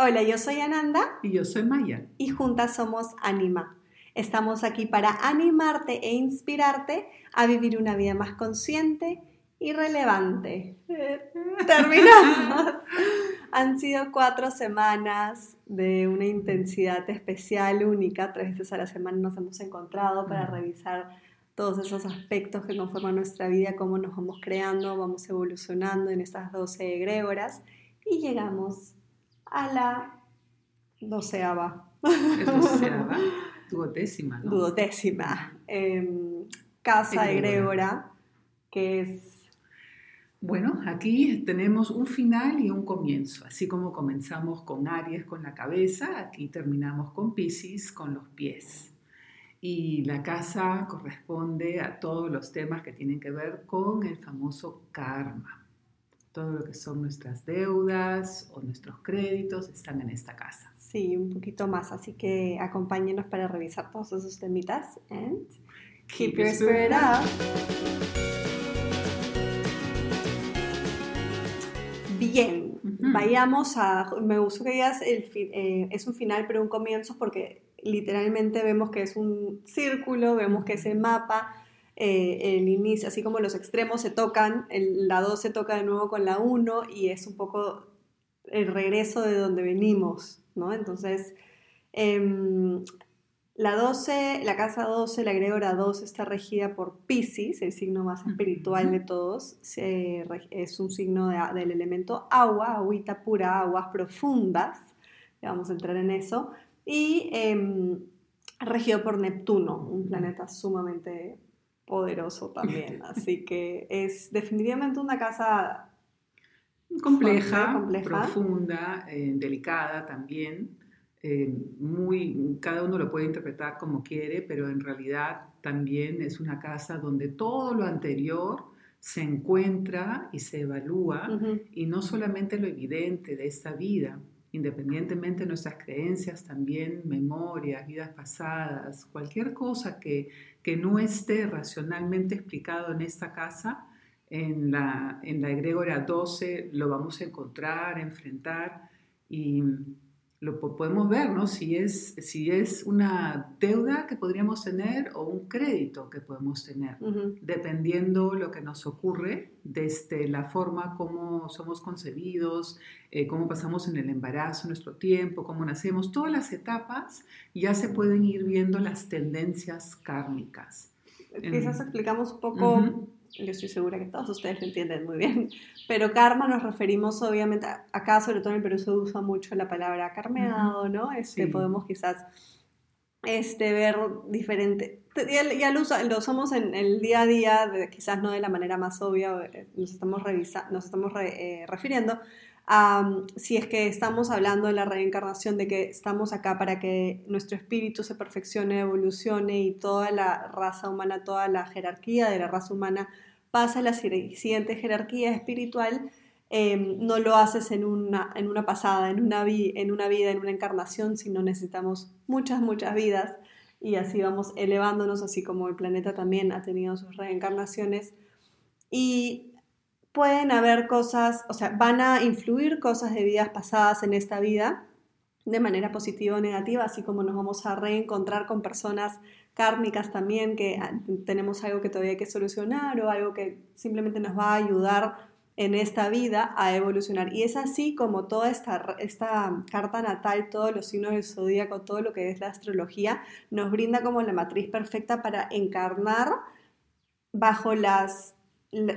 Hola, yo soy Ananda Y yo soy Maya. y juntas somos Anima. Estamos aquí para animarte e inspirarte a vivir una vida más consciente y relevante. Terminamos. Han sido cuatro semanas de una intensidad especial, única. Tres veces a la semana nos hemos encontrado para revisar todos esos aspectos que conforman nuestra vida, cómo nos vamos creando, vamos evolucionando en estas 12 egrégoras y llegamos a la doceava, Es doceava, duodécima, ¿no? duodécima em, casa egrégora, que es Bueno, aquí tenemos un final y un comienzo. Así como comenzamos con Aries con la cabeza, aquí terminamos con Pisces con los pies. Y la casa corresponde a todos los temas que tienen que ver con el famoso karma. Todo lo que son nuestras deudas o nuestros créditos están en esta casa. Sí, un poquito más, así que acompáñenos para revisar todos esos temitas. And keep, your spirit up. Bien, vayamos a. Me gustó que digas el fi- eh, es un final, pero un comienzo, porque literalmente vemos que es un círculo, vemos que ese mapa, eh, el inicio, así como los extremos se tocan, el- la 2 se toca de nuevo con la 1 y es un poco el regreso de donde venimos, ¿no? Entonces, em, la 12, la casa 12, la egregora 2 está regida por Pisces, el signo más espiritual de todos. Se es un signo de- del elemento agua, agüita pura, aguas profundas. Ya vamos a entrar en eso. Y em, regido por Neptuno, un planeta sumamente poderoso también. Así que es definitivamente una casa compleja, profunda, eh, delicada también. eh, muy, cada uno lo puede interpretar como quiere, pero en realidad también es una casa donde todo lo anterior se encuentra y se evalúa, y no solamente lo evidente de esta vida, independientemente de nuestras creencias, también memorias, vidas pasadas, cualquier cosa que, que no esté racionalmente explicado en esta casa, en la, en la egregora 12 lo vamos a encontrar, enfrentar y lo po- podemos ver, ¿no? Si es, si es una deuda que podríamos tener o un crédito que podemos tener dependiendo lo que nos ocurre, desde la forma como somos concebidos, eh, cómo pasamos en el embarazo, nuestro tiempo, cómo nacemos, todas las etapas ya se pueden ir viendo las tendencias kármicas. Quizás explicamos un poco. Yo estoy segura que todos ustedes lo entienden muy bien, pero karma nos referimos obviamente, a- acá sobre todo en el Perú se usa mucho la palabra carmeado, ¿no? Este, Sí. Podemos quizás este, ver diferente, ya, lo, lo usamos en el día a día, quizás no de la manera más obvia, eh, nos estamos, revisa- nos estamos re- eh, refiriendo a si es que estamos hablando de la reencarnación, de que estamos acá para que nuestro espíritu se perfeccione, evolucione y toda la raza humana, toda la jerarquía de la raza humana pase a la si- siguiente jerarquía espiritual, eh, no lo haces en una, en una pasada, en una, vi- en una vida, en una encarnación, sino necesitamos muchas, muchas vidas y así vamos elevándonos, así como el planeta también ha tenido sus reencarnaciones. Y pueden haber cosas, o sea, van a influir cosas de vidas pasadas en esta vida de manera positiva o negativa, así como nos vamos a reencontrar con personas kármicas también, que ah, tenemos algo que todavía hay que solucionar o algo que simplemente nos va a ayudar en esta vida a evolucionar. Y es así como toda esta, esta carta natal, todos los signos del zodíaco, todo lo que es la astrología, nos brinda como la matriz perfecta para encarnar bajo las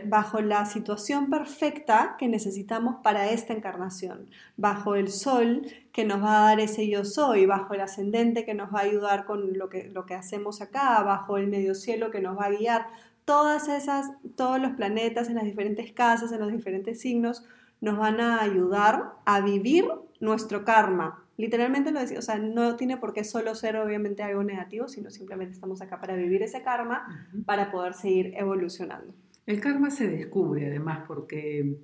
bajo la situación perfecta que necesitamos para esta encarnación, bajo el sol que nos va a dar ese yo soy, bajo el ascendente que nos va a ayudar con lo que, lo que hacemos acá, bajo el medio cielo que nos va a guiar, todas esas, todos los planetas en las diferentes casas, en los diferentes signos, nos van a ayudar a vivir nuestro karma. Literalmente lo decía, o sea, no tiene por qué solo ser obviamente algo negativo, sino simplemente estamos acá para vivir ese karma, para poder seguir evolucionando. El karma se descubre además porque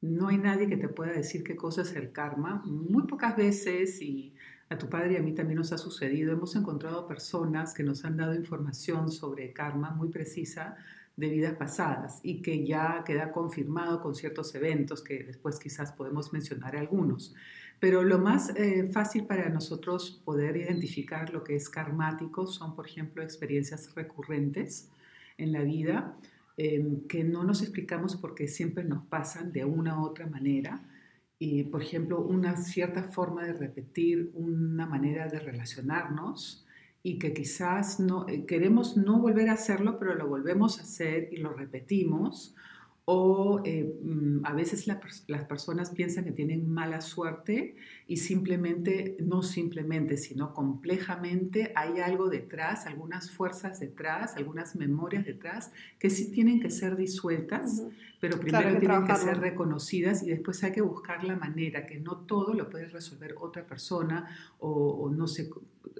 no hay nadie que te pueda decir qué cosa es el karma. Muy pocas veces, y a tu padre y a mí también nos ha sucedido, hemos encontrado personas que nos han dado información sobre karma muy precisa, de vidas pasadas y que ya queda confirmado con ciertos eventos que después quizás podemos mencionar algunos. Pero lo más eh, fácil para nosotros poder identificar lo que es karmático son, por ejemplo, experiencias recurrentes en la vida em, que no nos explicamos porque siempre nos pasan de una u otra manera. Y, por ejemplo, una cierta forma de repetir, una manera de relacionarnos, y que quizás no, eh, queremos no volver a hacerlo, pero lo volvemos a hacer y lo repetimos, o eh, mm, a veces las personas piensan que tienen mala suerte y simplemente, no simplemente, sino complejamente hay algo detrás, algunas fuerzas detrás, algunas memorias detrás que sí tienen que ser disueltas, pero primero tienen que ser reconocidas y después hay que buscar la manera, que no todo lo puede resolver otra persona o, o no sé,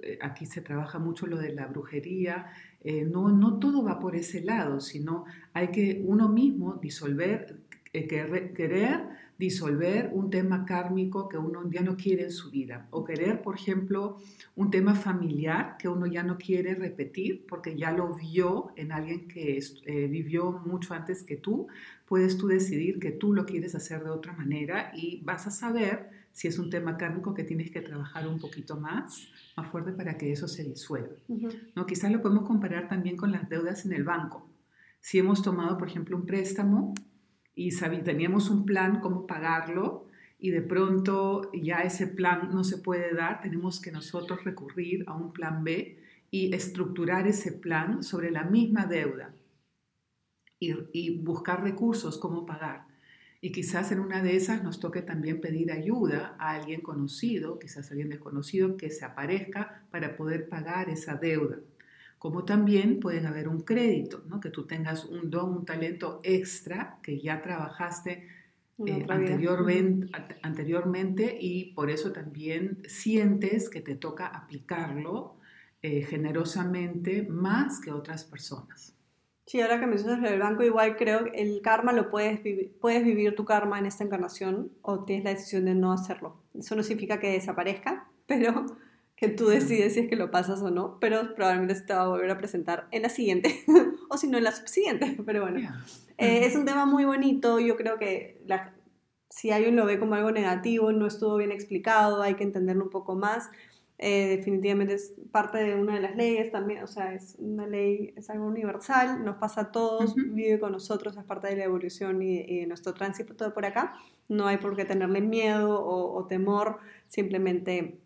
eh, aquí se trabaja mucho lo de la brujería, eh, no, no todo va por ese lado, sino hay que uno mismo disolver, eh, querer disolver un tema kármico que uno ya no quiere en su vida, o querer, por ejemplo, un tema familiar que uno ya no quiere repetir porque ya lo vio en alguien que vivió mucho antes que tú, puedes tú decidir que tú lo quieres hacer de otra manera y vas a saber si es un tema kármico que tienes que trabajar un poquito más, más fuerte para que eso se disuelva. ¿no? Quizás lo podemos comparar también con las deudas en el banco. Si hemos tomado, por ejemplo, un préstamo y teníamos un plan cómo pagarlo y de pronto ya ese plan no se puede dar, tenemos que nosotros recurrir a un plan B y estructurar ese plan sobre la misma deuda y, y buscar recursos cómo pagar. Y quizás en una de esas nos toque también pedir ayuda a alguien conocido, quizás alguien desconocido, que se aparezca para poder pagar esa deuda. Como también pueden haber un crédito, ¿no? que tú tengas un don, un talento extra que ya trabajaste eh, anteriormente, anteriormente, y por eso también sientes que te toca aplicarlo eh, generosamente más que otras personas. Sí, ahora que mencionas el banco, igual creo que el karma lo puedes vivir, puedes vivir tu karma en esta encarnación o tienes la decisión de no hacerlo. Eso no significa que desaparezca, pero que tú decides si es que lo pasas o no, pero probablemente se te va a volver a presentar en la siguiente o si no en la subsiguiente, pero bueno. Eh, es un tema muy bonito, yo creo que si alguien lo ve como algo negativo, no estuvo bien explicado, hay que entenderlo un poco más. Eh, definitivamente es parte de una de las leyes también, o sea, es una ley, es algo universal, nos pasa a todos, vive con nosotros, es parte de la evolución y, de nuestro tránsito todo por acá. No hay por qué tenerle miedo o, temor, simplemente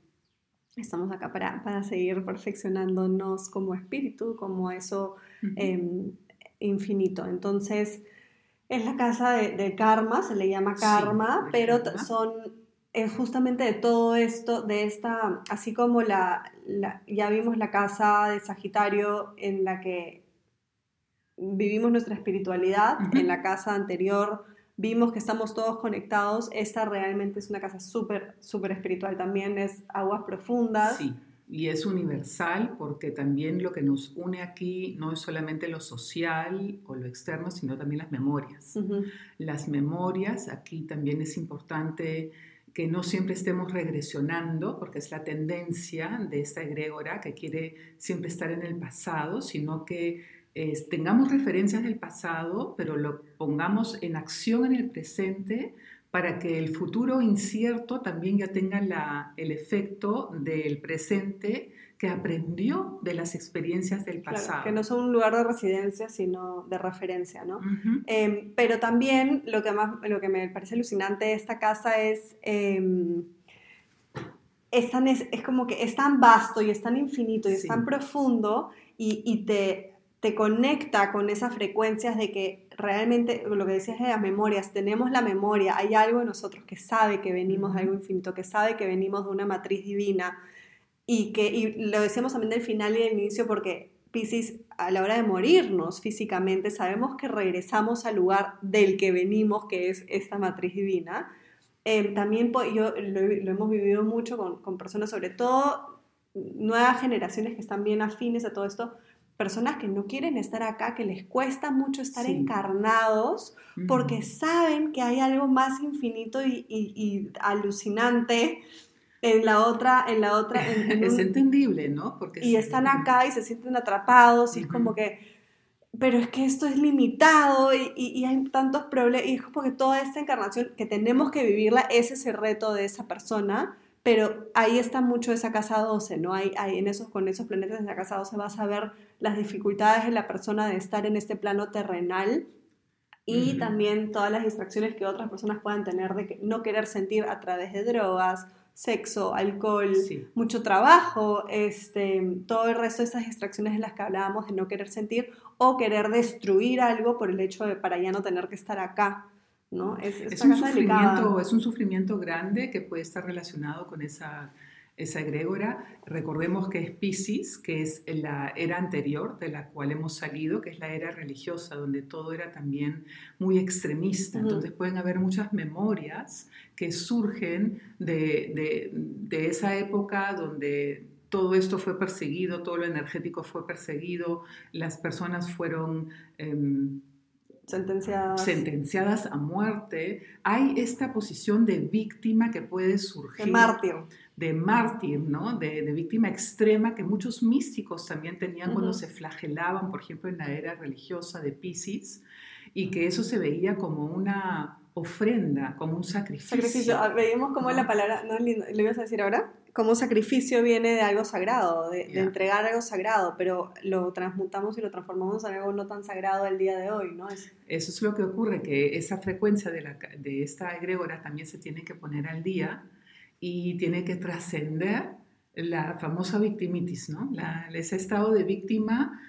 estamos acá para, para, seguir perfeccionándonos como espíritu, como eso em, infinito. Entonces, es la casa de, karma, se le llama karma, pero son justamente de todo esto, de esta, así como la, ya vimos la casa de Sagitario en la que vivimos nuestra espiritualidad, en la casa anterior vimos que estamos todos conectados, esta realmente es una casa súper, súper espiritual también, es aguas profundas. Sí, y es universal porque también lo que nos une aquí no es solamente lo social o lo externo, sino también las memorias. Las memorias, aquí también es importante que no siempre estemos regresionando, porque es la tendencia de esta egregora que quiere siempre estar en el pasado, sino que eh, tengamos referencias del pasado, pero lo pongamos en acción en el presente para que el futuro incierto también ya tenga la, el efecto del presente que aprendió de las experiencias del pasado. que no son un lugar de residencia, sino de referencia, ¿no? Em, pero también lo que, más, lo que me parece alucinante de esta casa es, eh, es, es, como que es tan vasto y es tan infinito y es tan profundo y, y te, te conecta con esas frecuencias de que realmente, lo que decías de las memorias, tenemos la memoria, hay algo en nosotros que sabe que venimos de algo infinito, que sabe que venimos de una matriz divina, y que y lo decíamos también del final y del inicio porque Pisces a la hora de morirnos físicamente sabemos que regresamos al lugar del que venimos, que es esta matriz divina. Eh, también yo lo, hemos vivido mucho con, con, personas, sobre todo nuevas generaciones que están bien afines a todo esto, personas que no quieren estar acá, que les cuesta mucho estar encarnados, porque saben que hay algo más infinito y, y, y alucinante en la otra, en la otra. es entendible, ¿no? Porque y están acá y se sienten atrapados y es como que pero es que esto es limitado y, y, hay tantos problemas, y es porque toda esta encarnación que tenemos que vivirla, ese es el reto de esa persona, pero ahí está mucho esa casa 12, ¿no? Hay, hay en esos, con esos planetas de esa casa 12 vas a ver las dificultades de la persona de estar en este plano terrenal y también todas las distracciones que otras personas puedan tener de no querer sentir a través de drogas, sexo, alcohol, mucho trabajo, este, todo el resto de esas distracciones en las que hablábamos de no querer sentir o querer destruir algo por el hecho de para ya no tener que estar acá. ¿no? Es, es un, sufrimiento, es un sufrimiento grande que puede estar relacionado con esa esa egrégora. Recordemos que es Pisces, que es la era anterior de la cual hemos salido, que es la era religiosa, donde todo era también muy extremista. Entonces pueden haber muchas memorias que surgen de, esa época donde todo esto fue perseguido, todo lo energético fue perseguido, las personas fueron... Em, sentenciadas. sentenciadas a muerte, hay esta posición de víctima que puede surgir. De mártir de mártir, ¿no? De, víctima extrema que muchos místicos también tenían cuando se flagelaban, por ejemplo, en la era religiosa de Pisces, y que eso se veía como una ofrenda, como un sacrificio. Sacrificio, ah, veíamos como la palabra, ¿no? ¿Lo ibas a decir ahora? Como sacrificio viene de algo sagrado, de, entregar algo sagrado, pero lo transmutamos y lo transformamos en algo no tan sagrado el día de hoy, ¿no? Eso es lo que ocurre, que esa frecuencia de, la, de esta egregora también se tiene que poner al día y tiene que trascender la famosa victimitis, ¿no? ese estado de víctima,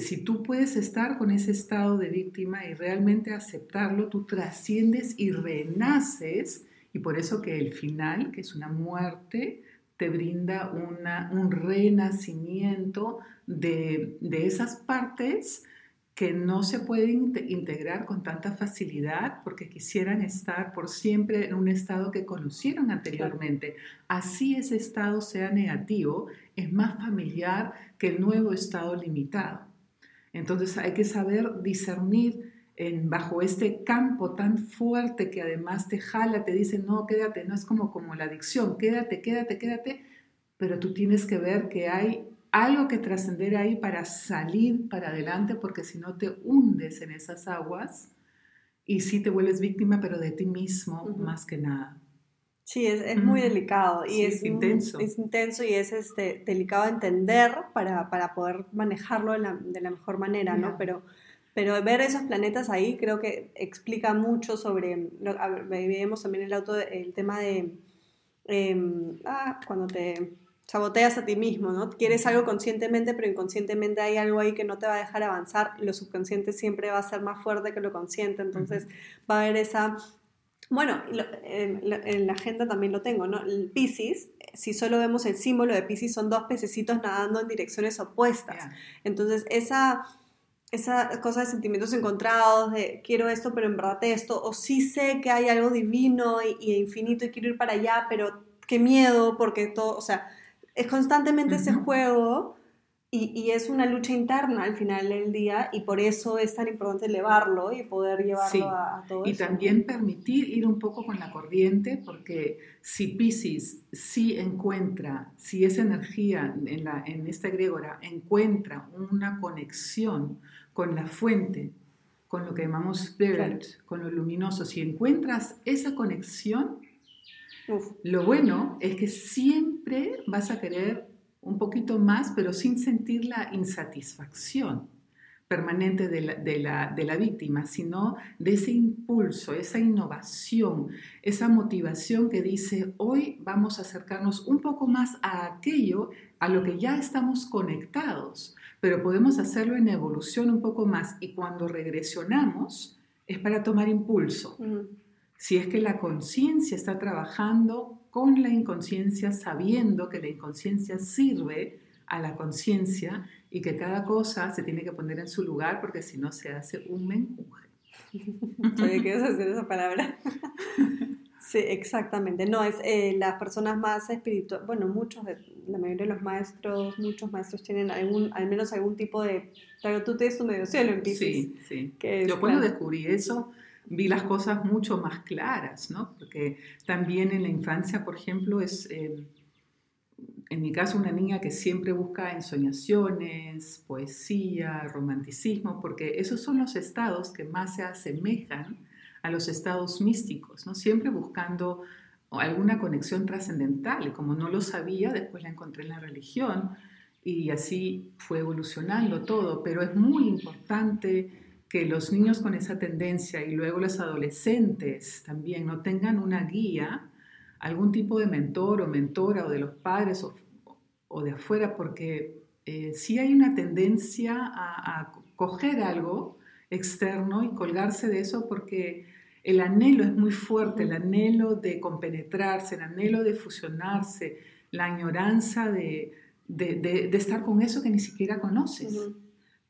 si tú puedes estar con ese estado de víctima y realmente aceptarlo, tú trasciendes y renaces, y por eso que el final, que es una muerte, te brinda una, un renacimiento de, de esas partes que no se pueden integrar con tanta facilidad porque quisieran estar por siempre en un estado que conocieron anteriormente. Así ese estado sea negativo, es más familiar que el nuevo estado limitado. Entonces hay que saber discernir en, bajo este campo tan fuerte que además te jala, te dice, no, quédate, no es como, como la adicción, quédate, quédate, quédate, pero tú tienes que ver que hay algo que trascender ahí para salir para adelante, porque si no te hundes en esas aguas y sí te vuelves víctima, pero de ti mismo más que nada. Sí, es, muy delicado y es, intenso. es intenso y es este, delicado de entender para, poder manejarlo de la, mejor manera, ¿no? Pero, pero ver esos planetas ahí creo que explica mucho sobre, vemos también el, auto, el tema de, em, ah, cuando te saboteas a ti mismo, ¿no? Quieres algo conscientemente, pero inconscientemente hay algo ahí que no te va a dejar avanzar. Lo subconsciente siempre va a ser más fuerte que lo consciente, entonces va a haber esa... Bueno, en, la agenda también lo tengo, ¿no? El Pisces, si solo vemos el símbolo de Pisces, son dos pececitos nadando en direcciones opuestas. Entonces, esa esa cosa de sentimientos encontrados, de quiero esto, pero en verdad esto, o sí sé que hay algo divino y, infinito y quiero ir para allá, pero qué miedo, porque todo, o sea, es constantemente ese juego y, es una lucha interna al final del día y por eso es tan importante elevarlo y poder llevarlo a, a, todo Y también permitir ir un poco con la corriente porque si Pisces sí encuentra, si esa energía en, la, en esta egregora encuentra una conexión con la fuente, con lo que llamamos spirit, con lo luminoso, si encuentras esa conexión, lo bueno es que siempre vas a querer un poquito más, pero sin sentir la insatisfacción permanente de la, víctima, sino de ese impulso, esa innovación, esa motivación que dice, hoy vamos a acercarnos un poco más a aquello a lo que ya estamos conectados, pero podemos hacerlo en evolución un poco más y cuando regresionamos es para tomar impulso si es que la conciencia está trabajando con la inconsciencia, sabiendo que la inconsciencia sirve a la conciencia y que cada cosa se tiene que poner en su lugar porque si no se hace un menjunje. ¿quieres hacer esa palabra? sí, exactamente. No, es eh, las personas más espirituales, bueno, muchos, de, la mayoría de los maestros, muchos maestros tienen algún, al menos algún tipo de, claro, tú tienes tu medio cielo en Sí, sí. Yo cuando descubrí eso, vi las cosas mucho más claras, ¿no? Porque también en la infancia, por ejemplo, es, eh, en mi caso, una niña que siempre busca ensoñaciones, poesía, romanticismo, porque esos son los estados que más se asemejan a los estados místicos, ¿no? Siempre buscando alguna conexión trascendental. Y como no lo sabía, después la encontré en la religión y así fue evolucionando todo. Pero es muy importante que los niños con esa tendencia y luego los adolescentes también no tengan una guía algún tipo de mentor o mentora o de los padres o, de afuera, porque eh, sí hay una tendencia a, a, coger algo externo y colgarse de eso porque el anhelo es muy fuerte, el anhelo de compenetrarse, el anhelo de fusionarse, la añoranza de, de, estar con eso que ni siquiera conoces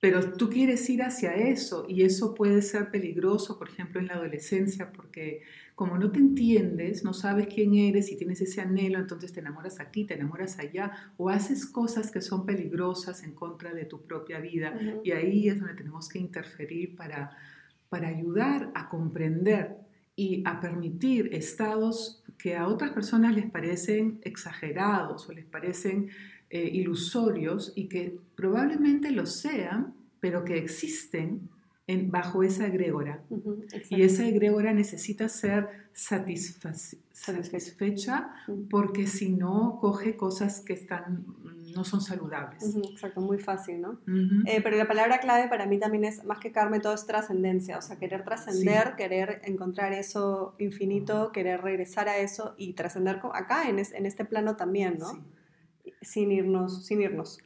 pero tú quieres ir hacia eso y eso puede ser peligroso, por ejemplo, en la adolescencia, porque como no te entiendes, no sabes quién eres y tienes ese anhelo, entonces te enamoras aquí, te enamoras allá, o haces cosas que son peligrosas en contra de tu propia vida. Y ahí es donde tenemos que interferir para, para ayudar a comprender y a permitir estados que a otras personas les parecen exagerados o les parecen eh, ilusorios y que probablemente lo sean, pero que existen en, bajo esa egrégora. y esa egrégora necesita ser satisfecha porque si no coge cosas que están, no son saludables. Exacto, muy fácil, ¿no? Eh, pero la palabra clave para mí también es, más que carne, todo es trascendencia, o sea, querer trascender, querer encontrar eso infinito, querer regresar a eso y trascender acá, en, en, este plano también, ¿no? Sin irnos, sin irnos,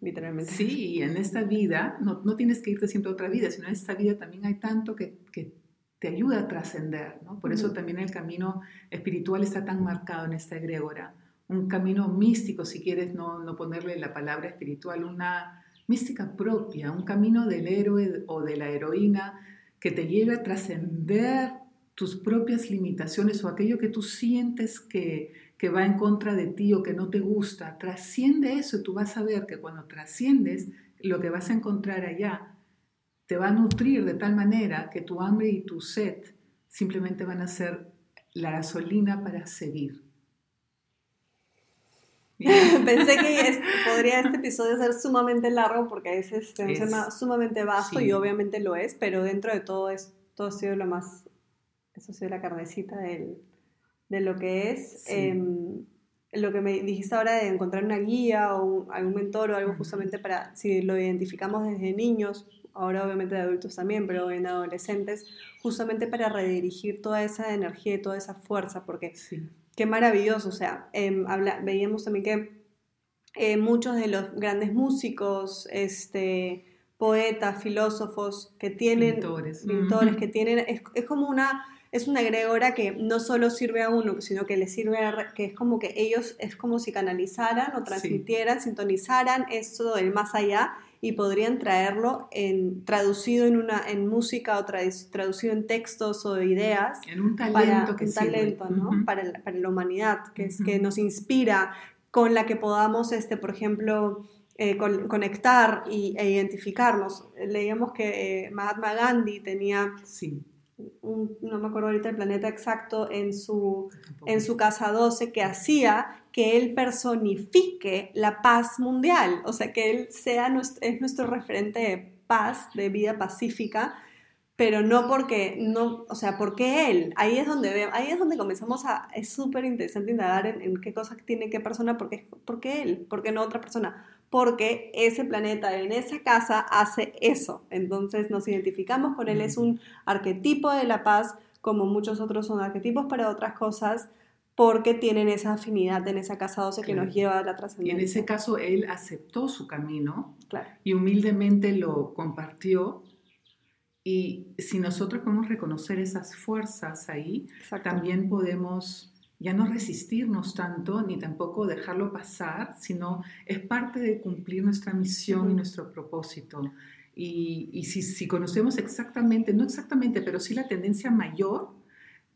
literalmente. Sí, y en esta vida, no, no, tienes que irte siempre a otra vida, sino en esta vida también hay tanto que, que te ayuda a trascender, ¿no? Por eso también el camino espiritual está tan marcado en esta egregora. Un camino místico, si quieres no, no ponerle la palabra espiritual, una mística propia, un camino del héroe o de la heroína que te lleva a trascender tus propias limitaciones o aquello que tú sientes que, que va en contra de ti o que no te gusta, trasciende eso y tú vas a ver que cuando trasciendes, lo que vas a encontrar allá te va a nutrir de tal manera que tu hambre y tu sed simplemente van a ser la gasolina para seguir. Pensé que podría este episodio ser sumamente largo porque es, este, un tema sumamente vasto y obviamente lo es, pero dentro de todo es todo ha sido lo más, eso ha sido la carnecita del, de lo que es em, lo que me dijiste ahora de encontrar una guía o algún mentor o algo justamente para, si lo identificamos desde niños, ahora obviamente de adultos también, pero en adolescentes, justamente para redirigir toda esa energía y toda esa fuerza, porque qué maravilloso, o sea, em, veíamos también que eh, muchos de los grandes músicos, este, poetas, filósofos que tienen, pintores, pintores que tienen, es, es como una es una egregora que no solo sirve a uno, sino que le sirve a, que es como que ellos, es como si canalizaran o transmitieran, sintonizaran eso del más allá y podrían traerlo en, traducido en, una, en música o traducido en textos o ideas. En un talento que un talento, ¿no? para, la, para, la humanidad, que, es, que nos inspira, con la que podamos, este, por ejemplo, eh, conectar y, e identificarnos. Leíamos que eh, Mahatma Gandhi tenía sí no me acuerdo ahorita el planeta exacto, en su, en su casa 12, que hacía que él personifique la paz mundial, o sea, que él sea nuestro, es nuestro referente de paz, de vida pacífica, pero no porque, no, o sea, porque él, ahí es donde ahí es donde comenzamos a, es súper interesante indagar en, en, qué cosas tiene qué persona, porque, porque él, porque no otra persona, porque ese planeta en esa casa hace eso. Entonces nos identificamos con él, es un arquetipo de la paz, como muchos otros son arquetipos para otras cosas, porque tienen esa afinidad en esa casa 12 que nos lleva a la trascendencia. Y en ese caso él aceptó su camino y humildemente lo compartió. Y si nosotros podemos reconocer esas fuerzas ahí, también podemos ya no resistirnos tanto ni tampoco dejarlo pasar, sino es parte de cumplir nuestra misión y nuestro propósito. Y, si, conocemos exactamente, no exactamente, pero sí la tendencia mayor,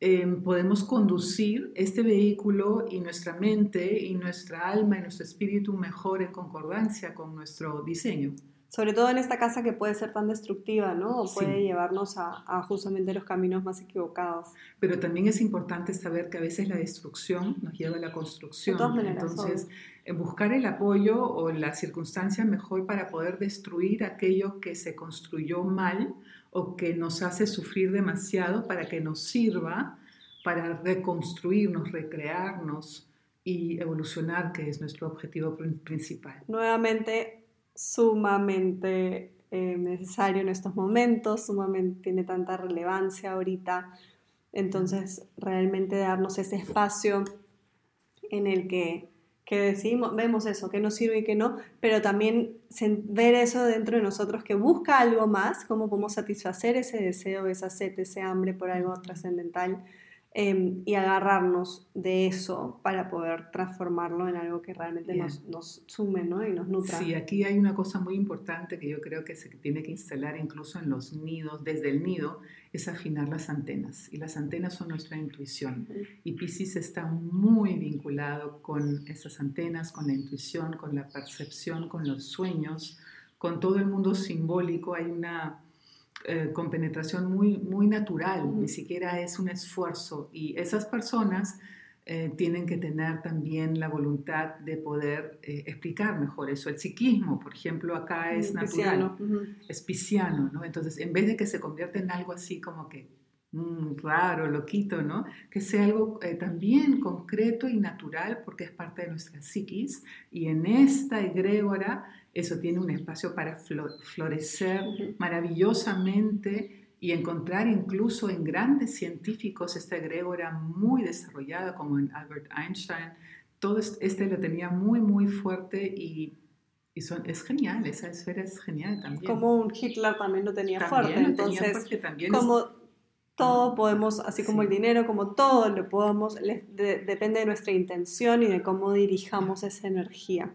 em, podemos conducir este vehículo y nuestra mente y nuestra alma y nuestro espíritu mejor en concordancia con nuestro diseño. Sobre todo en esta casa que puede ser tan destructiva, ¿no? O puede llevarnos a, justamente los caminos más equivocados. Pero también es importante saber que a veces la destrucción nos lleva a la construcción. De todas maneras, Entonces, buscar el apoyo o la circunstancia mejor para poder destruir aquello que se construyó mal o que nos hace sufrir demasiado para que nos sirva para reconstruirnos, recrearnos y evolucionar, que es nuestro objetivo principal. Nuevamente, sumamente eh, necesario en estos momentos, sumamente tiene tanta relevancia ahorita. Entonces, realmente darnos ese espacio en el que, que decimos, vemos eso, que nos sirve y que no, pero también ver eso dentro de nosotros que busca algo más, cómo podemos satisfacer ese deseo, esa sed, ese hambre por algo trascendental Em, y agarrarnos de eso para poder transformarlo en algo que realmente nos, nos, sume ¿no? y nos nutra. Sí, aquí hay una cosa muy importante que yo creo que se tiene que instalar incluso en los nidos, desde el nido, es afinar las antenas. Y las antenas son nuestra intuición. Y Pisces está muy vinculado con esas antenas, con la intuición, con la percepción, con los sueños, con todo el mundo simbólico. Hay una eh, con penetración muy, muy natural, ni siquiera es un esfuerzo. Y esas personas eh, tienen que tener también la voluntad de poder eh, explicar mejor eso. El psiquismo, por ejemplo, acá es natural, es pisciano, ¿no? Entonces, en vez de que se convierta en algo así como que mm, raro, loquito, ¿no? Que sea algo también concreto y natural porque es parte de nuestra psiquis y en esta egrégora eso tiene un espacio para florecer maravillosamente y encontrar incluso en grandes científicos esta egrégora muy desarrollada como en Albert Einstein. Todo este lo tenía muy, muy fuerte y, son, es genial, esa esfera es genial también. Como un Hitler también lo tenía fuerte. Entonces, como todo podemos, así como el dinero, como todo lo podemos, depende de nuestra intención y de cómo dirijamos esa energía.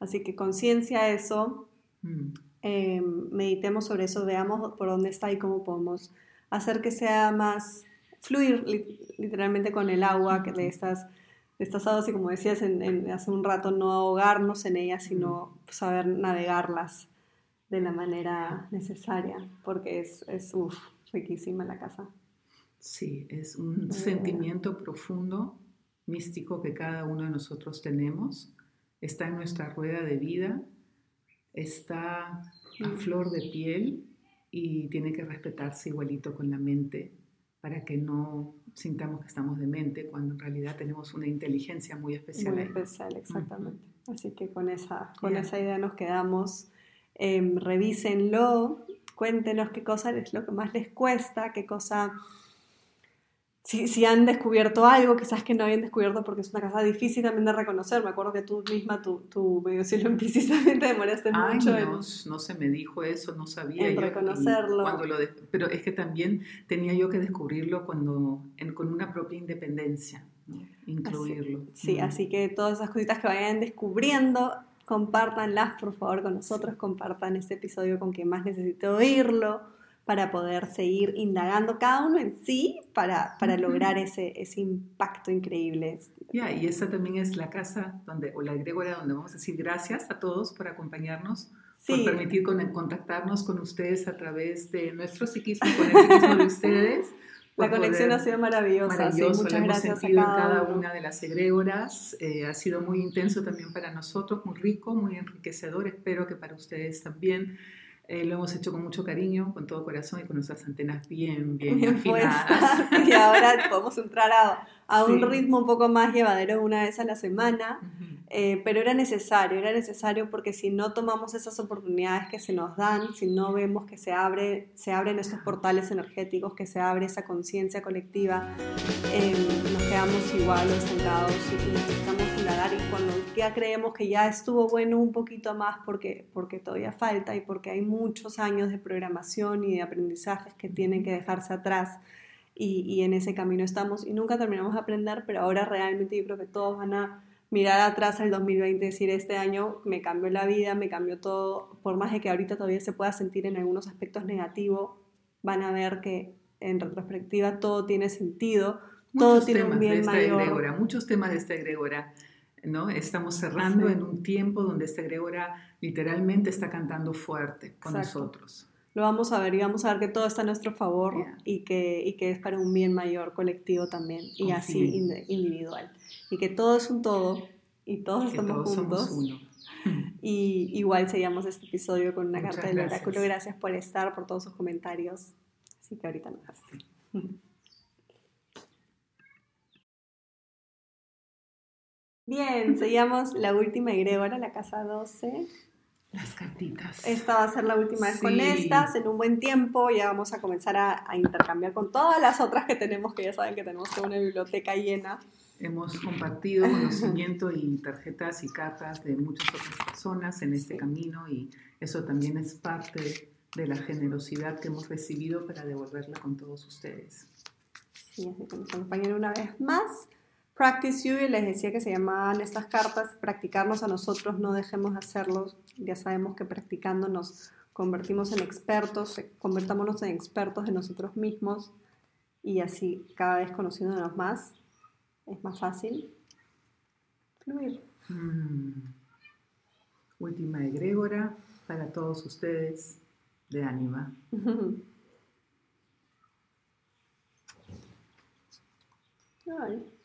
Así que conciencia eso, mm. eh, meditemos sobre eso, veamos por dónde está y cómo podemos hacer que sea más fluir literalmente con el agua que de estas, de estas aguas y como decías en, hace un rato, no ahogarnos en ellas, sino mm. saber navegarlas de la manera necesaria, porque es, es riquísima la casa. Sí, es un sentimiento profundo, místico que cada uno de nosotros tenemos está en nuestra rueda de vida, está a flor de piel y tiene que respetarse igualito con la mente para que no sintamos que estamos de mente cuando en realidad tenemos una inteligencia muy especial. Muy especial, exactamente. Así que con esa, con esa idea nos quedamos. Eh, revísenlo, cuéntenos qué cosa es lo que más les cuesta, qué cosa si, han descubierto algo, quizás que no habían descubierto porque es una casa difícil también de reconocer. Me acuerdo que tú misma, tu, tu medio cielo en Pisces también te demoraste mucho no, no se me dijo eso, no sabía. En reconocerlo. Cuando lo pero es que también tenía yo que descubrirlo cuando, con una propia independencia, incluirlo. sí, así que todas esas cositas que vayan descubriendo, compártanlas por favor con nosotros, compartan este episodio con quien más necesite oírlo para poder seguir indagando cada uno en sí para, para lograr ese, ese impacto increíble. Ya, y esa también es la casa donde, o la egregora donde vamos a decir gracias a todos por acompañarnos, por permitir contactarnos con ustedes a través de nuestro psiquismo, con el psiquismo de ustedes. La conexión ha sido maravillosa. Maravilloso, muchas gracias sentido a cada, una de las egregoras. Eh, ha sido muy intenso también para nosotros, muy rico, muy enriquecedor. Espero que para ustedes también. Eh, lo hemos hecho con mucho cariño, con todo corazón y con nuestras antenas bien, bien, bien afinadas. y ahora podemos entrar a, a un ritmo un poco más llevadero una vez a la semana, eh, pero era necesario, era necesario porque si no tomamos esas oportunidades que se nos dan, si no vemos que se, abre, se abren esos portales energéticos, que se abre esa conciencia colectiva, eh, nos quedamos igual estancados y necesitamos indagar y cuando ya creemos que ya estuvo bueno un poquito más porque, porque todavía falta y porque hay muchos años de programación y de aprendizajes que tienen que dejarse atrás, y, en ese camino estamos y nunca terminamos de aprender, pero ahora realmente yo creo que todos van a mirar atrás al 2020 y decir, este año me cambió la vida, me cambió todo, por más de que ahorita todavía se pueda sentir en algunos aspectos negativo, van a ver que en retrospectiva todo tiene sentido, todo tiene un bien mayor. muchos temas de esta egregora ¿no? Estamos cerrando en un tiempo donde este egregora literalmente está cantando fuerte con nosotros. Lo vamos a ver y vamos a ver que todo está a nuestro favor y, que, y que es para un bien mayor colectivo también y así individual. Y que todo es un todo y todos estamos juntos. Y igual seguimos este episodio con una carta del oráculo. Gracias por estar, por todos sus comentarios. Así que ahorita nos Bien, seguimos la última egregora, la casa 12. Las cartitas. Esta va a ser la última vez con estas, en un buen tiempo. Ya vamos a comenzar a, intercambiar con todas las otras que tenemos, que ya saben que tenemos toda una biblioteca llena. Hemos compartido conocimiento y tarjetas y cartas de muchas otras personas en este camino y eso también es parte de la generosidad que hemos recibido para devolverla con todos ustedes. Sí, así que nos acompañan una vez más. Practice You, y les decía que se llamaban estas cartas, practicarnos a nosotros, no dejemos de hacerlos. Ya sabemos que practicando nos convertimos en expertos, convertámonos en expertos de nosotros mismos y así cada vez conociéndonos más es más fácil fluir. Mm. Última egrégora para todos ustedes de ánima. Ay.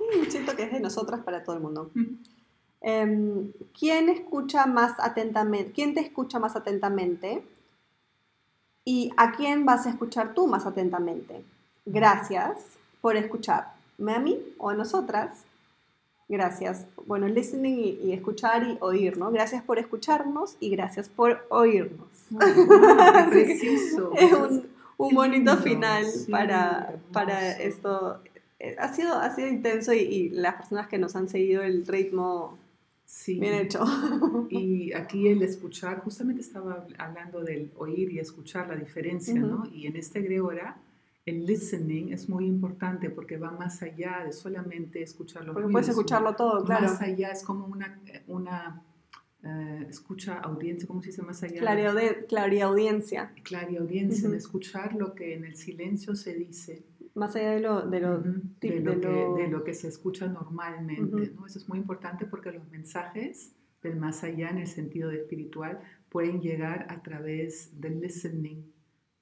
Siento que es de nosotras para todo el mundo. Em, ¿Quién escucha más atentamente? ¿Quién te escucha más atentamente? ¿Y a quién vas a escuchar tú más atentamente? Gracias por escucharme a mí o a nosotras. Gracias. Bueno, listening y, escuchar y oír, ¿no? Gracias por escucharnos y gracias por oírnos. es un, un bonito final para, para esto, ha sido, ha sido intenso y, las personas que nos han seguido el ritmo sí. bien hecho. Y aquí el escuchar, justamente estaba hablando del oír y escuchar la diferencia, ¿no? Y en este Gregora, el listening es muy importante porque va más allá de solamente escucharlo. Porque puedes escucharlo todo, claro. Más allá es como una, una uh, escucha audiencia, ¿cómo se dice más allá? Clariaudiencia. Clariaudiencia, uh escuchar lo que en el silencio se dice más allá de lo, de lo, de, lo, que, de lo que se escucha normalmente. ¿no? Eso es muy importante porque los mensajes del más allá en el sentido de espiritual pueden llegar a través del listening,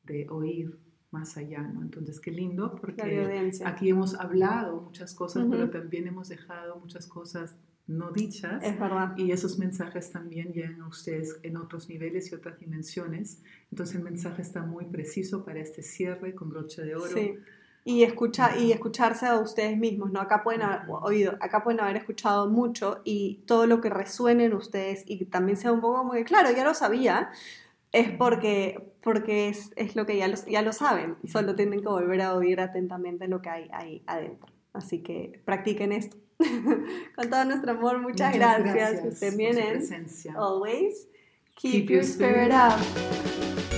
de oír más allá, ¿no? Entonces, qué lindo, porque aquí hemos hablado muchas cosas, pero también hemos dejado muchas cosas no dichas. Es verdad. Y esos mensajes también llegan a ustedes en otros niveles y otras dimensiones. Entonces, el mensaje está muy preciso para este cierre con broche de oro. Sí y, escucha, y escucharse a ustedes mismos, ¿no? Acá pueden haber oído, acá pueden haber escuchado mucho y todo lo que resuene en ustedes y también sea un poco muy claro, ya lo sabía, es porque, porque es, es lo que ya, ya lo saben, solo tienen que volver a oír atentamente lo que hay ahí adentro. Así que practiquen esto. Con todo nuestro amor, muchas, gracias. Que estén bien. Always keep, your spirit up.